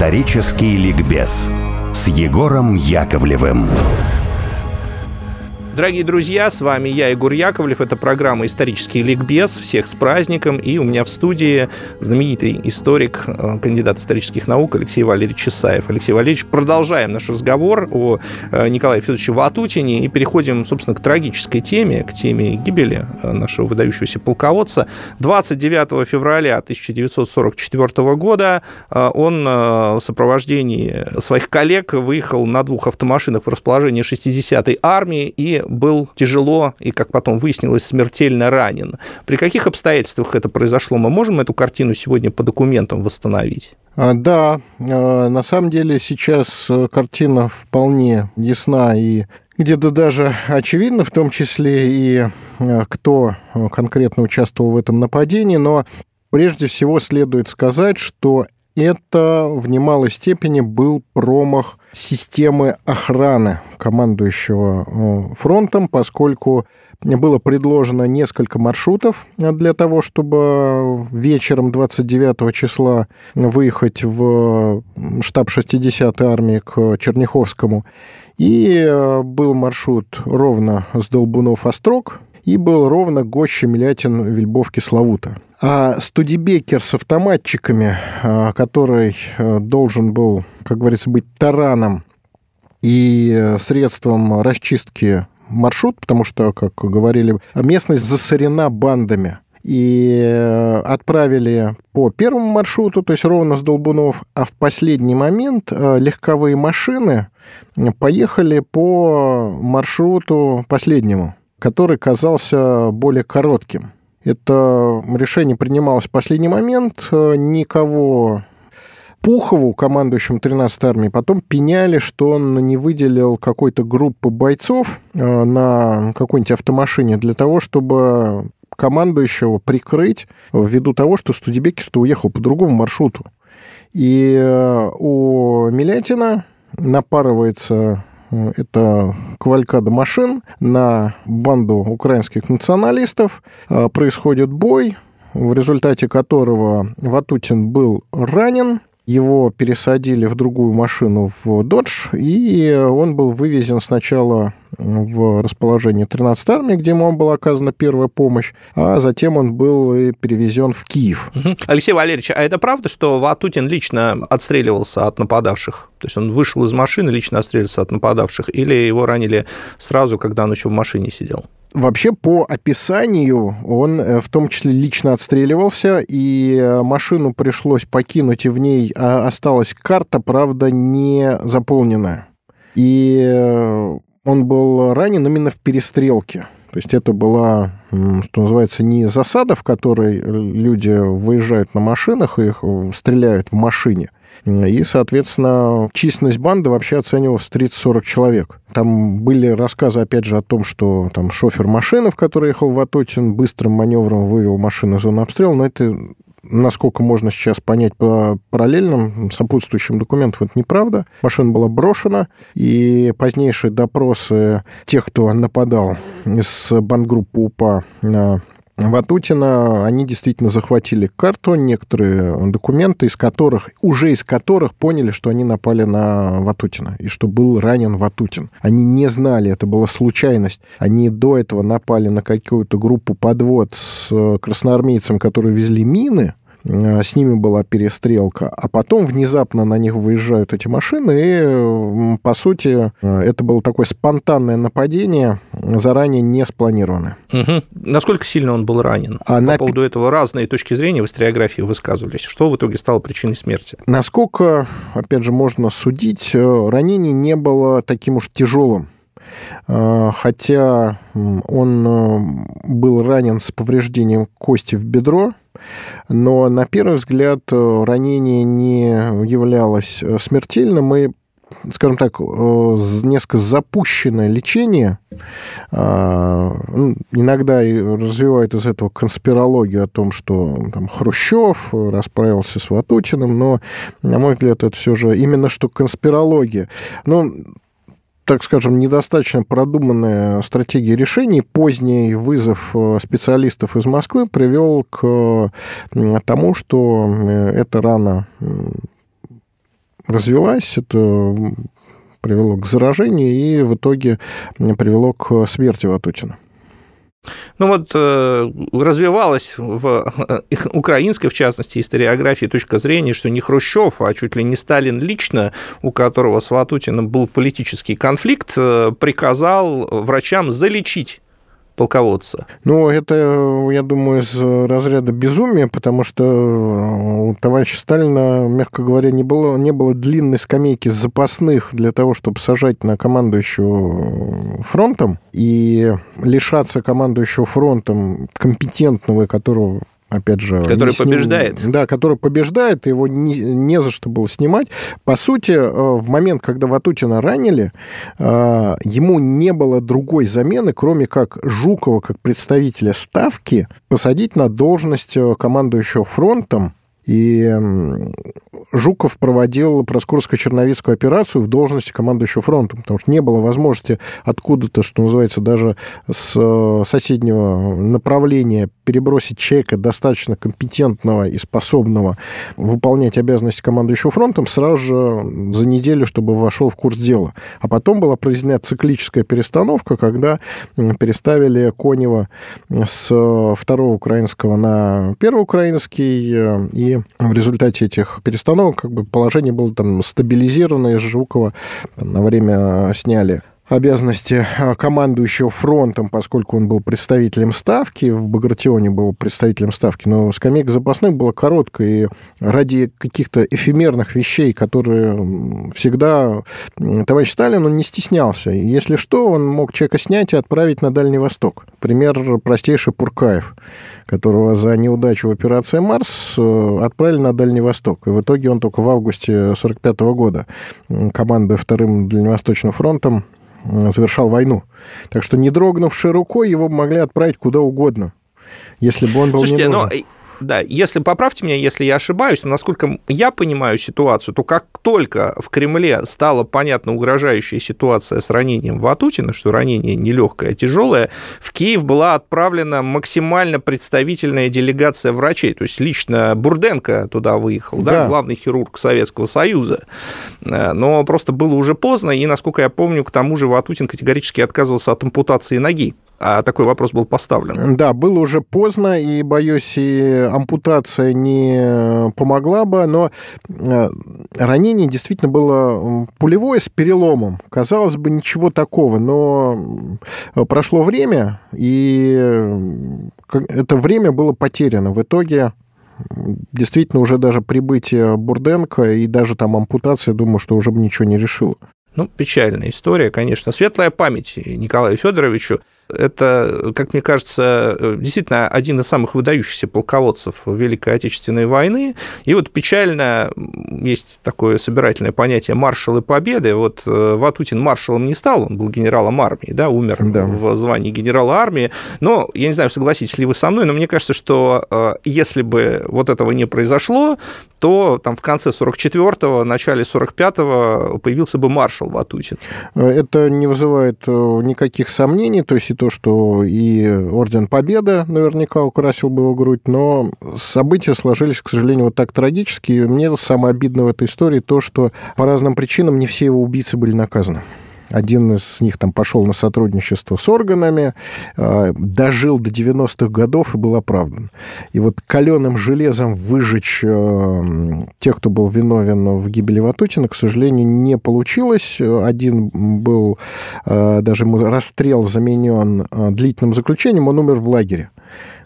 Исторический ликбез с Егором Яковлевым. Дорогие друзья, с вами я, Егор Яковлев. Это программа «Исторический ликбез». Всех с праздником. И у меня в студии знаменитый историк, э, кандидат исторических наук Алексей Валерьевич Чесаев. Алексей Валерьевич, продолжаем наш разговор о э, Николае Федоровиче Ватутине и переходим, собственно, к трагической теме, к теме гибели э, нашего выдающегося полководца. 29 февраля 1944 года он в сопровождении своих коллег выехал на двух автомашинах в расположение 60-й армии и был тяжело и, как потом выяснилось, смертельно ранен. При каких обстоятельствах это произошло? Мы можем эту картину сегодня по документам восстановить? А, да, а, на самом деле сейчас э, картина вполне ясна и где-то даже очевидно, в том числе и э, кто э, конкретно участвовал в этом нападении, но прежде всего следует сказать, что это в немалой степени был промах системы охраны командующего э, фронтом, поскольку было предложено несколько маршрутов для того, чтобы вечером 29 числа выехать в штаб 60-й армии к Черняховскому. И э, был маршрут ровно с Долбунов-Острог, и был ровно Гоща, Милятин, Вельбов, Кисловута. А Студебекер с автоматчиками, а, который э, должен был, как говорится, быть тараном и средством расчистки маршрут, потому что, как говорили, местность засорена бандами. И э, отправили по первому маршруту, то есть ровно с Долбунов, а в последний момент э, легковые машины поехали по маршруту последнему, который казался более коротким. Это решение принималось в последний момент. Никого Пухову, командующему 13-й армией, потом пеняли, что он не выделил какой-то группы бойцов э, на какой-нибудь автомашине для того, чтобы командующего прикрыть ввиду того, что Студебекер-то уехал по другому маршруту. И э, у Милятина напарывается это кавалькада машин на банду украинских националистов. А, происходит бой, в результате которого Ватутин был ранен, его пересадили в другую машину в «Додж», и он был вывезен сначала в расположение 13-й армии, где ему была оказана первая помощь, а затем он был перевезен в Киев. Алексей Валерьевич, а это правда, что Ватутин лично отстреливался от нападавших? То есть он вышел из машины, лично отстреливался от нападавших, или его ранили сразу, когда он еще в машине сидел? Вообще, по описанию, он э, в том числе лично отстреливался, и э, машину пришлось покинуть, и в ней а, осталась карта, правда, не заполненная. И э, он был ранен именно в перестрелке. То есть это была, что называется, не засада, в которой люди выезжают на машинах и их стреляют в машине, и, соответственно, численность банды вообще оценивалась в 30-40 человек. Там были рассказы, опять же, о том, что там шофер машины, в которой ехал Ватутин, быстрым маневром вывел машину из зоны обстрела, но это насколько можно сейчас понять по параллельным сопутствующим документам, это неправда. Машина была брошена, и позднейшие допросы тех, кто нападал из бандгруппы УПА на Ватутина, они действительно захватили карту, некоторые документы, из которых, уже из которых поняли, что они напали на Ватутина, и что был ранен Ватутин. Они не знали, это была случайность. Они до этого напали на какую-то группу подвод с красноармейцем, которые везли мины, Э, с ними была перестрелка, а потом внезапно на них выезжают эти машины, и, по сути, э, это было такое спонтанное нападение, заранее не спланированное. Угу. Насколько сильно он был ранен? А По на... поводу этого разные точки зрения в историографии высказывались. Что в итоге стало причиной смерти? Насколько, опять же, можно судить, э, ранение не было таким уж тяжелым. Хотя он был ранен с повреждением кости в бедро, но на первый взгляд э, ранение не являлось э, смертельным, и скажем так, э, несколько запущенное лечение, ну, иногда развивают из этого конспирологию о том, что там, Хрущев расправился с Ватутиным, но, на мой взгляд, это все же именно что конспирология. Но так скажем, недостаточно продуманная стратегия решений, поздний вызов э, специалистов из Москвы привел к тому, что э, эта рана развелась, это привело к заражению и в итоге привело к смерти Ватутина. Ну вот э, развивалась в э, украинской, в частности, историографии точка зрения, что не Хрущев, а чуть ли не Сталин лично, у которого с Ватутиным был политический конфликт, э, приказал врачам залечить полководца? Ну, это, я думаю, из разряда безумия, потому что у товарища Сталина, мягко говоря, не было, не было длинной скамейки запасных для того, чтобы сажать на командующего фронтом и лишаться командующего фронтом компетентного, которого опять же... Который побеждает. Да, который побеждает, его не, не за что было снимать. По сути, э, в момент, когда Ватутина ранили, э, ему не было другой замены, кроме как Жукова, как представителя Ставки, посадить на должность э, командующего фронтом, и Жуков проводил Проскурско-Черновицкую операцию в должности командующего фронтом, потому что не было возможности откуда-то, что называется, даже с э, соседнего направления перебросить человека достаточно компетентного и способного выполнять обязанности командующего фронтом сразу же за неделю, чтобы вошел в курс дела. А потом была произведена циклическая перестановка, когда переставили Конева с второго украинского на первый украинский, э, в результате этих перестановок как бы положение было там стабилизировано, и Жукова. Там, на время сняли обязанности а, командующего фронтом, поскольку он был представителем Ставки, в Багратионе был представителем Ставки, но скамейка запасных была короткая, и ради каких-то эфемерных вещей, которые всегда товарищ Сталин, он не стеснялся. Если что, он мог человека снять и отправить на Дальний Восток. Пример простейший Пуркаев, которого за неудачу в операции «Марс» э, отправили на Дальний Восток. И в итоге он только в августе 1945 года, командуя Вторым Дальневосточным фронтом, завершал войну. Так что, не дрогнувшей рукой, его могли отправить куда угодно, если бы он был Слушайте, не нужен. Но да, если поправьте меня, если я ошибаюсь, но насколько я понимаю ситуацию, то как только в Кремле стала понятна угрожающая ситуация с ранением Ватутина, что ранение не легкое, а тяжелое, в Киев была отправлена максимально представительная делегация врачей, то есть лично Бурденко туда выехал, да, да. главный хирург Советского Союза. Э, но просто было уже поздно, и, насколько я помню, к тому же Ватутин категорически отказывался от ампутации ноги а такой вопрос был поставлен. Да, было уже поздно, и, боюсь, и ампутация не помогла бы, но э, ранение действительно было пулевое с переломом. Казалось бы, ничего такого, но прошло время, и это время было потеряно. В итоге действительно уже даже прибытие Бурденко и даже там ампутация, думаю, что уже бы ничего не решило. Ну, печальная история, конечно. Светлая память Николаю Федоровичу это, как мне кажется, действительно один из самых выдающихся полководцев Великой Отечественной войны. И вот печально есть такое собирательное понятие маршалы победы. Вот э, Ватутин маршалом не стал, он был генералом армии, да, умер да. в звании генерала армии. Но, я не знаю, согласитесь ли вы со мной, но мне кажется, что э, если бы вот этого не произошло, то там в конце 44-го, начале 45-го появился бы маршал Ватутин. Это не вызывает э, никаких сомнений, то есть и то, что и Орден Победы наверняка украсил бы его грудь, но события сложились, к сожалению, вот так трагически. И мне самое обидное в этой истории то, что по разным причинам не все его убийцы были наказаны. Один из них там пошел на сотрудничество с органами, а, дожил до 90-х годов и был оправдан. И вот каленым железом выжечь а, тех, кто был виновен в гибели Ватутина, к сожалению, не получилось. Один был, а, даже расстрел заменен длительным заключением, он умер в лагере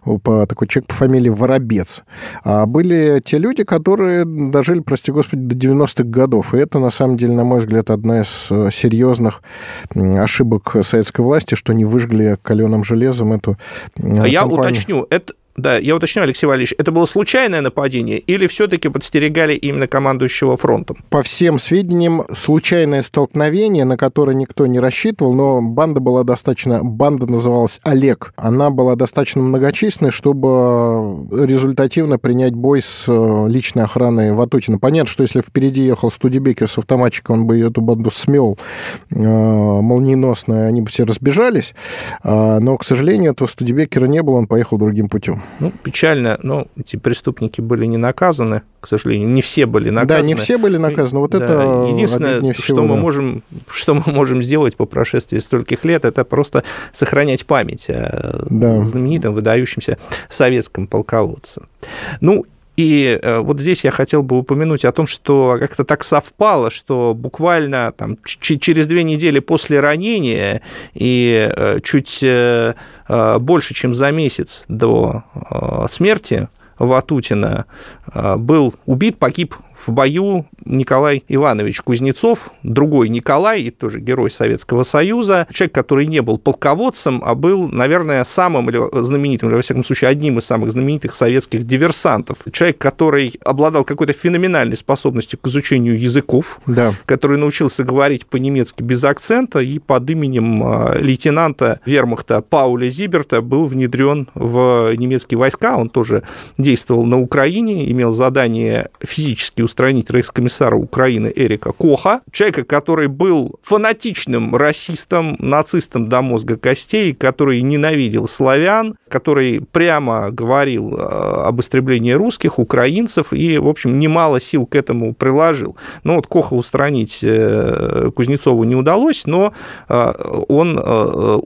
по, такой человек по фамилии Воробец. А были те люди, которые дожили, прости господи, до 90-х годов. И это, на самом деле, на мой взгляд, одна из э, серьезных ошибок советской власти, что не выжгли каленым железом эту э, а Я уточню, это, да, я уточню, Алексей Валерьевич, это было случайное нападение или все-таки подстерегали именно командующего фронтом? По всем сведениям, случайное столкновение, на которое никто не рассчитывал, но банда была достаточно... Банда называлась Олег. Она была достаточно многочисленной, чтобы результативно принять бой с э, личной охраной Ватутина. Понятно, что если впереди ехал Студебекер с автоматчиком, он бы эту банду смел э, молниеносно, они бы все разбежались. А, но, к сожалению, этого Студебекера не было, он поехал другим путем. Ну, печально, но эти преступники были не наказаны, к сожалению, не все были наказаны. Да, не все были наказаны, вот да. это Единственное, всего, что, да. мы можем, что мы можем сделать по прошествии стольких лет, это просто сохранять память о да. знаменитом, выдающемся советском полководце. Ну, и э, вот здесь я хотел бы упомянуть о том, что как-то так совпало, что буквально там, через две недели после ранения и э, чуть э, больше, чем за месяц до смерти Ватутина был убит, погиб в бою Николай Иванович Кузнецов, другой Николай, и тоже герой Советского Союза, человек, который не был полководцем, а был, наверное, самым знаменитым, или, во всяком случае, одним из самых знаменитых советских диверсантов. Человек, который обладал какой-то феноменальной способностью к изучению языков, да. который научился говорить по-немецки без акцента и под именем а, лейтенанта вермахта Пауля Зиберта был внедрен в немецкие войска. Он тоже действовал на Украине, имел задание физически устранить рейхскомиссара Украины Эрика Коха, человека, который был фанатичным расистом, нацистом до мозга костей, который ненавидел славян, который прямо говорил э, об истреблении русских, украинцев и, в общем, немало сил к этому приложил. Но вот Коха устранить э, Кузнецову не удалось, но э, он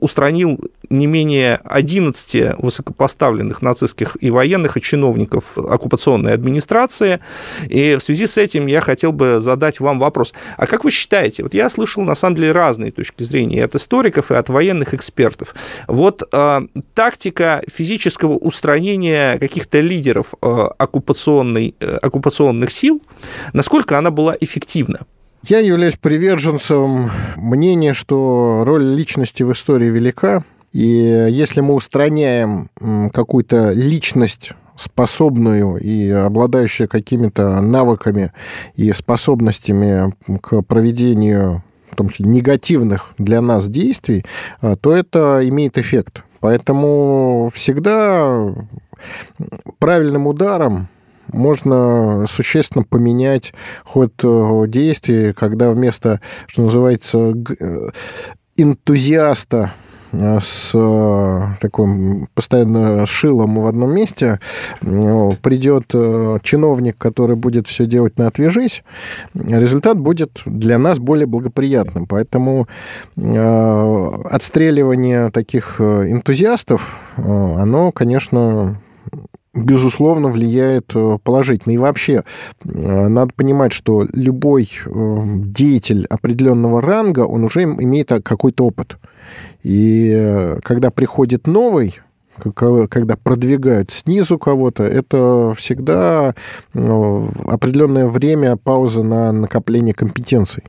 устранил не менее 11 высокопоставленных нацистских и военных, и чиновников оккупационной администрации. И в связи с этим я хотел бы задать вам вопрос. А как вы считаете, вот я слышал на самом деле разные точки зрения от историков и от военных экспертов. Вот э, тактика физического устранения каких-то лидеров э, оккупационной, э, оккупационных сил, насколько она была эффективна? Я являюсь приверженцем мнения, что роль личности в истории велика, и если мы устраняем какую-то личность способную и обладающую какими-то навыками и способностями к проведению в том числе негативных для нас действий, а, то это имеет эффект. Поэтому всегда правильным ударом можно существенно поменять ход э, действий, когда вместо, что называется, э, энтузиаста с э, таким постоянно шилом в одном месте, э, придет чиновник, который будет все делать на отвяжись, результат будет для нас более благоприятным. Поэтому отстреливание таких энтузиастов, оно, конечно, безусловно, влияет положительно. И вообще, надо понимать, что любой деятель определенного ранга, он уже имеет какой-то опыт. И э, когда приходит новый, когда продвигают снизу кого-то, это всегда ну, определенное время пауза на накопление компетенций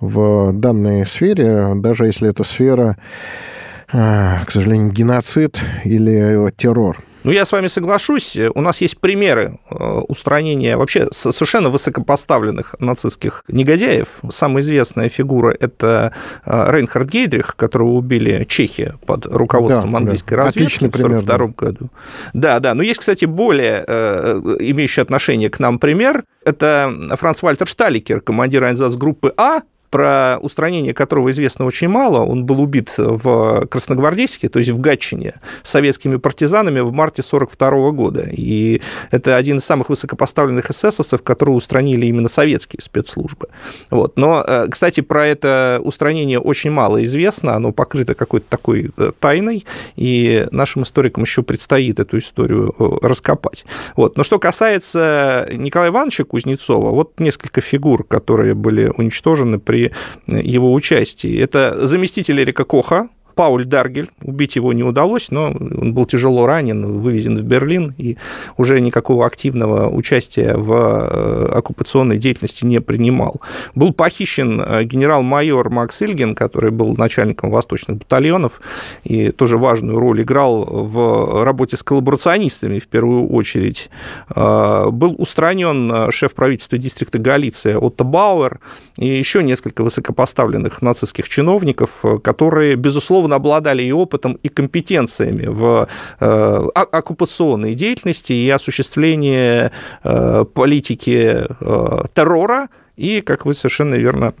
в данной сфере, даже если это сфера, э, к сожалению, геноцид или террор. Ну, я с вами соглашусь. У нас есть примеры э, устранения вообще совершенно высокопоставленных нацистских негодяев. Самая известная фигура – это э, Рейнхард Гейдрих, которого убили чехи под руководством да, английской да. разведки в 1942 году. Да, да. Но есть, кстати, более э, имеющий отношение к нам пример. Это Франц Вальтер Шталикер, командир группы А, про устранение которого известно очень мало. Он был убит в Красногвардейске, то есть в Гатчине, советскими партизанами в марте 1942 года. И это один из самых высокопоставленных эсэсовцев, которые устранили именно советские спецслужбы. Вот. Но, э, кстати, про это устранение очень мало известно, оно покрыто какой-то такой э, тайной, и нашим историкам еще предстоит эту историю э, раскопать. Вот. Но что касается Николая Ивановича Кузнецова, вот несколько фигур, которые были уничтожены при при его участии. Это заместитель Эрика Коха, Пауль Даргель. Убить его не удалось, но он был тяжело ранен, вывезен в Берлин и уже никакого активного участия в э, оккупационной деятельности не принимал. Был похищен э, генерал-майор Макс Ильген, который был начальником восточных батальонов и тоже важную роль играл в работе с коллаборационистами в первую очередь. Э, был устранен шеф правительства дистрикта Галиция Отто Бауэр и еще несколько высокопоставленных нацистских чиновников, которые, безусловно, безусловно, обладали и опытом, и компетенциями в э, оккупационной деятельности и осуществлении э, политики э, террора, и, как вы совершенно верно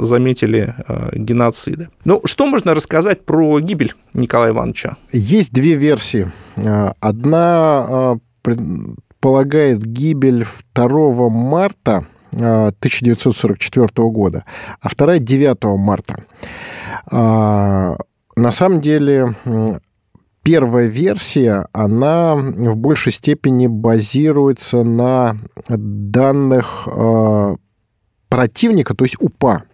заметили, геноцида. Ну, что можно рассказать про гибель Николая Ивановича? Есть две версии Одна предполагает гибель 2 марта 1944 года, а вторая 9 марта. На самом деле первая версия, она в большей степени базируется на данных э, противника, то есть УПА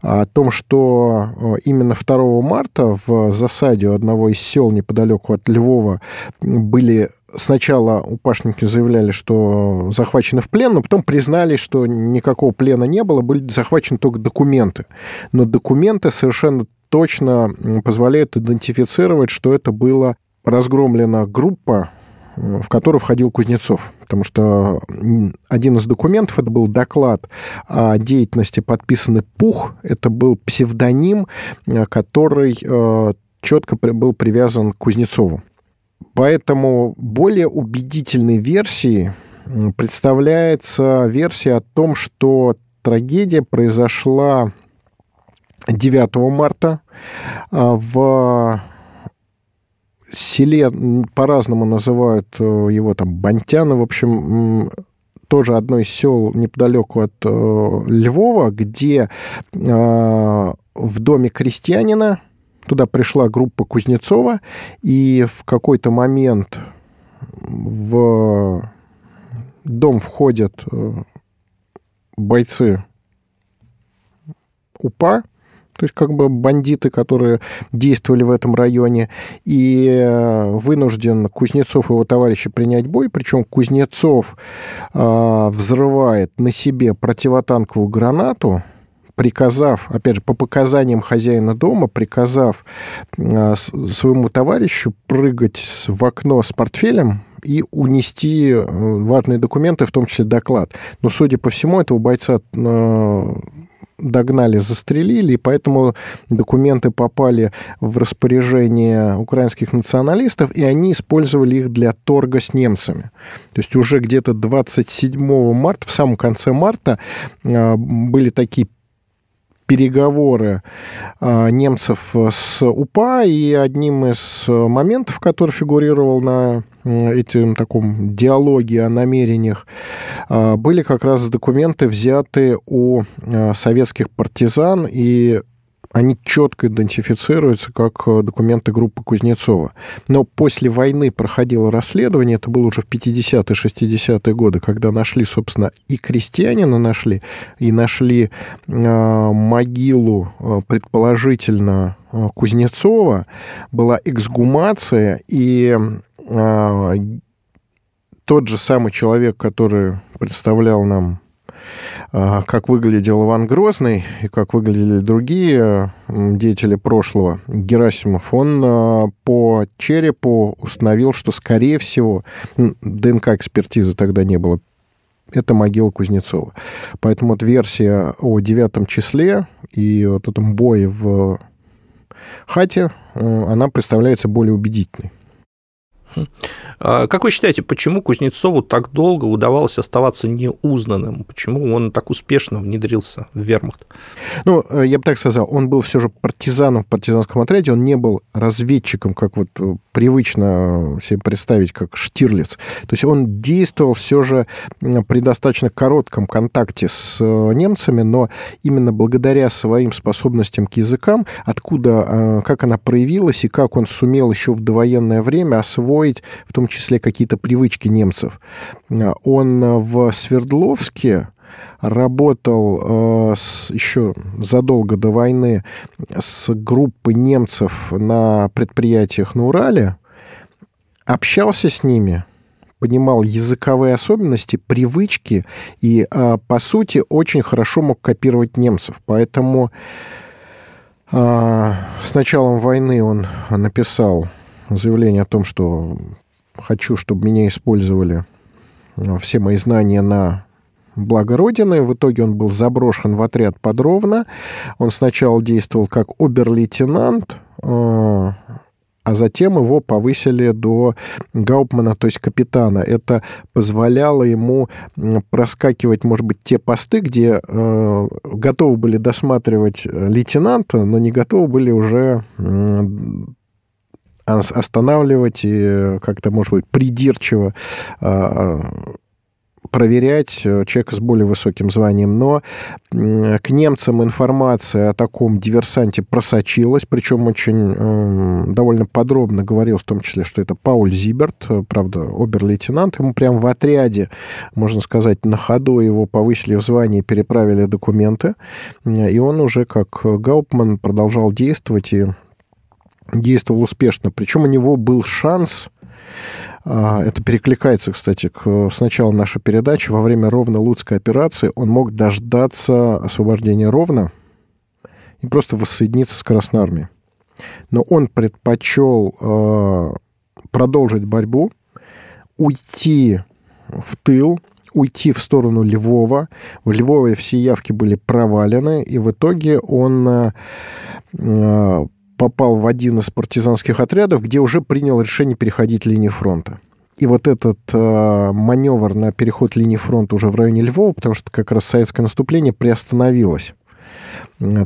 о том, что э, именно 2 марта в засаде у одного из сел неподалеку от Львова были сначала упашники заявляли, что захвачены в плен, но потом признали, что никакого плена не было, были захвачены только документы. Но документы совершенно точно позволяют идентифицировать, что это была разгромлена группа, в которую входил Кузнецов. Потому что один из документов, это был доклад о деятельности подписанный Пух, это был псевдоним, который э, четко был привязан к Кузнецову. Поэтому более убедительной версией представляется версия о том, что трагедия произошла 9 марта а, в селе по-разному называют э, его там Бантяна, в общем, тоже одно из сел неподалеку от э, Львова, где э, в доме крестьянина туда пришла группа Кузнецова, и в какой-то момент в дом входят бойцы УПА, то есть как бы бандиты, которые действовали в этом районе, и э, вынужден Кузнецов и его товарищи принять бой, причем Кузнецов э, взрывает на себе противотанковую гранату, приказав, опять же, по показаниям хозяина дома, приказав э, своему товарищу прыгать в окно с портфелем, и унести э, важные документы, в том числе доклад. Но, судя по всему, этого бойца догнали, застрелили, и поэтому документы попали в распоряжение украинских националистов, и они использовали их для торга с немцами. То есть уже где-то 27 марта, в самом конце марта, а, были такие переговоры а, немцев с УПА, и одним из моментов, который фигурировал на этим таком диалоге о намерениях, а, были как раз документы, взятые у а, советских партизан, и они четко идентифицируются как э, документы группы Кузнецова. Но после войны проходило расследование, это было уже в 50-е, 60-е годы, когда нашли, собственно, и крестьянина нашли, и нашли э, могилу, э, предположительно, Кузнецова, была эксгумация, и тот же самый человек, который представлял нам как выглядел Иван Грозный и как выглядели другие деятели прошлого, Герасимов, он а, по черепу установил, что, скорее всего, ДНК-экспертизы тогда не было, это могила Кузнецова. Поэтому вот версия о девятом числе и вот этом бое в хате, она представляется более убедительной. А, как вы считаете, почему Кузнецову так долго удавалось оставаться неузнанным? Почему он так успешно внедрился в вермахт? Ну, э, я бы так сказал, он был все же партизаном в партизанском отряде, он не был разведчиком, как вот э, привычно себе представить, как Штирлиц. То есть он действовал все же при достаточно коротком контакте с э, немцами, но именно благодаря своим способностям к языкам, откуда, как она проявилась и как он сумел еще в довоенное время освоить в том числе какие-то привычки немцев. Он в Свердловске работал э, с, еще задолго до войны с группой немцев на предприятиях на Урале, общался с ними, понимал языковые особенности, привычки и, э, по сути, очень хорошо мог копировать немцев. Поэтому э, с началом войны он написал заявление о том, что хочу, чтобы меня использовали э, все мои знания на благо Родины. В итоге он был заброшен в отряд подробно. Он сначала действовал как обер-лейтенант, э, а затем его повысили до Гаупмана, то есть капитана. Это позволяло ему проскакивать, может быть, те посты, где э, готовы были досматривать лейтенанта, но не готовы были уже останавливать и как-то, может быть, придирчиво проверять э, человека с более высоким званием. Но к немцам информация о таком диверсанте просочилась, причем очень э, довольно подробно говорил, в том числе, что это Пауль Зиберт, э, правда, обер-лейтенант. Ему прямо в отряде, можно сказать, на ходу его повысили в звании, переправили документы. И он уже как Гаупман продолжал действовать и действовал успешно. Причем у него был шанс а, это перекликается, кстати, к, с начала нашей передачи. Во время Ровно-Луцкой операции он мог дождаться освобождения Ровно и просто воссоединиться с Красной Армией. Но он предпочел э, продолжить борьбу, уйти в тыл, уйти в сторону Львова. В Львове все явки были провалены, и в итоге он э, попал в один из партизанских отрядов, где уже принял решение переходить линии фронта. И вот этот э, маневр на переход линии фронта уже в районе Львова, потому что как раз советское наступление приостановилось.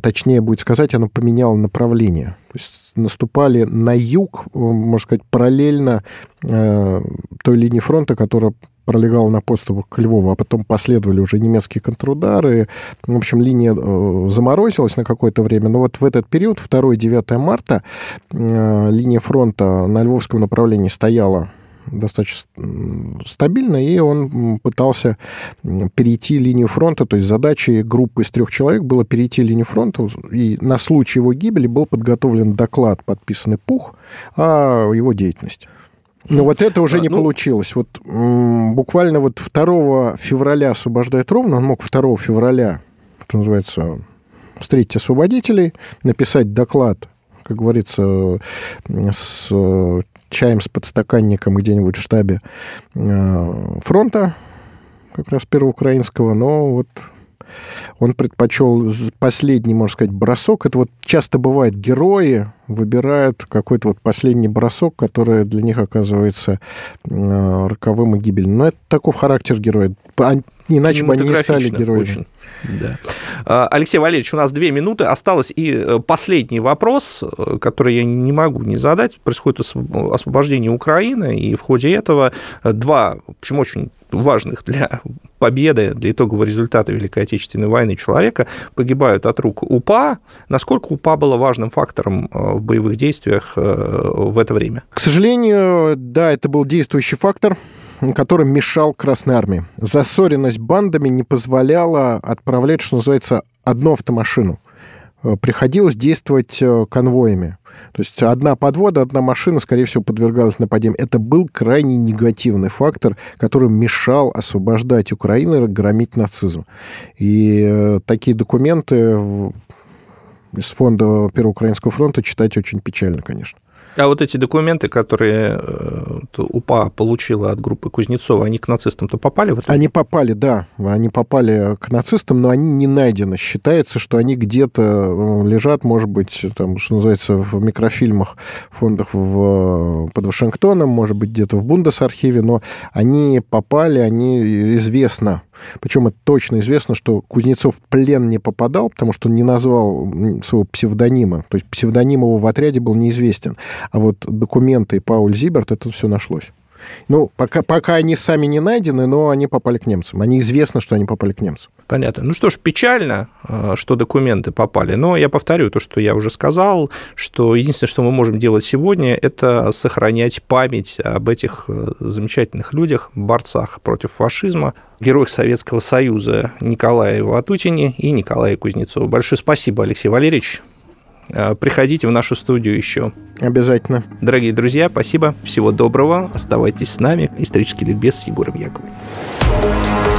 Точнее будет сказать, оно поменяло направление. То есть наступали на юг, э, можно сказать, параллельно э, той линии фронта, которая пролегала на подступах к Львову, а потом последовали уже немецкие контрудары. В общем, линия э, заморозилась на какое-то время. Но вот в этот период, 2-9 марта, э, линия фронта на львовском направлении стояла достаточно стабильно, и он пытался перейти линию фронта, то есть задачей группы из трех человек было перейти линию фронта, и на случай его гибели был подготовлен доклад, подписанный Пух, о его деятельности. Но вот это уже не ну, получилось. Вот буквально вот 2 февраля освобождает ровно, он мог 2 февраля, что называется, встретить освободителей, написать доклад, как говорится, с чаем с подстаканником где-нибудь в штабе э, фронта, как раз первого украинского, но вот он предпочел последний, можно сказать, бросок. Это вот часто бывает, герои выбирают какой-то вот последний бросок, который для них оказывается э, роковым и гибельным. Но это такой характер героя. Иначе бы они не стали героями. Очень. Да. А, Алексей Валерьевич, у нас две минуты. Осталось и э, последний вопрос, э, который я не могу не задать. Происходит освобождение Украины, и в ходе этого два, в общем, очень важных для победы, для итогового результата Великой Отечественной войны человека погибают от рук УПА. Насколько УПА было важным фактором э, в боевых действиях в это время? К сожалению, да, это был действующий фактор который мешал Красной Армии. Засоренность бандами не позволяла отправлять, что называется, одну автомашину. Э, приходилось действовать э, конвоями. То есть одна подвода, одна машина, скорее всего, подвергалась нападениям. Это был крайне негативный фактор, который мешал освобождать Украину и громить нацизм. И э, такие документы из фонда Первого Украинского фронта читать очень печально, конечно. А вот эти документы, которые э, УПА получила от группы Кузнецова, они к нацистам-то попали? В? Они попали, да. Они попали к нацистам, но они не найдены. Считается, что они где-то э, лежат, может быть, там, что называется, в микрофильмах, фондах в, под Вашингтоном, может быть, где-то в Бундесархиве, но они попали, они известно причем это точно известно, что Кузнецов в плен не попадал, потому что он не назвал своего псевдонима. То есть псевдоним его в отряде был неизвестен. А вот документы и Пауль Зиберт, это все нашлось. Ну, пока, пока они сами не найдены, но они попали к немцам. Они известно, что они попали к немцам. Понятно. Ну что ж, печально, э, что документы попали. Но я повторю то, что я уже сказал, что единственное, что мы можем делать сегодня, это сохранять память об этих э, замечательных людях, борцах против фашизма, героях Советского Союза Николае Ватутине и Николае Кузнецову. Большое спасибо, Алексей Валерьевич. Э, приходите в нашу студию еще. Обязательно. Дорогие друзья, спасибо. Всего доброго. Оставайтесь с нами. Исторический ликбез с Егором Яковлевым.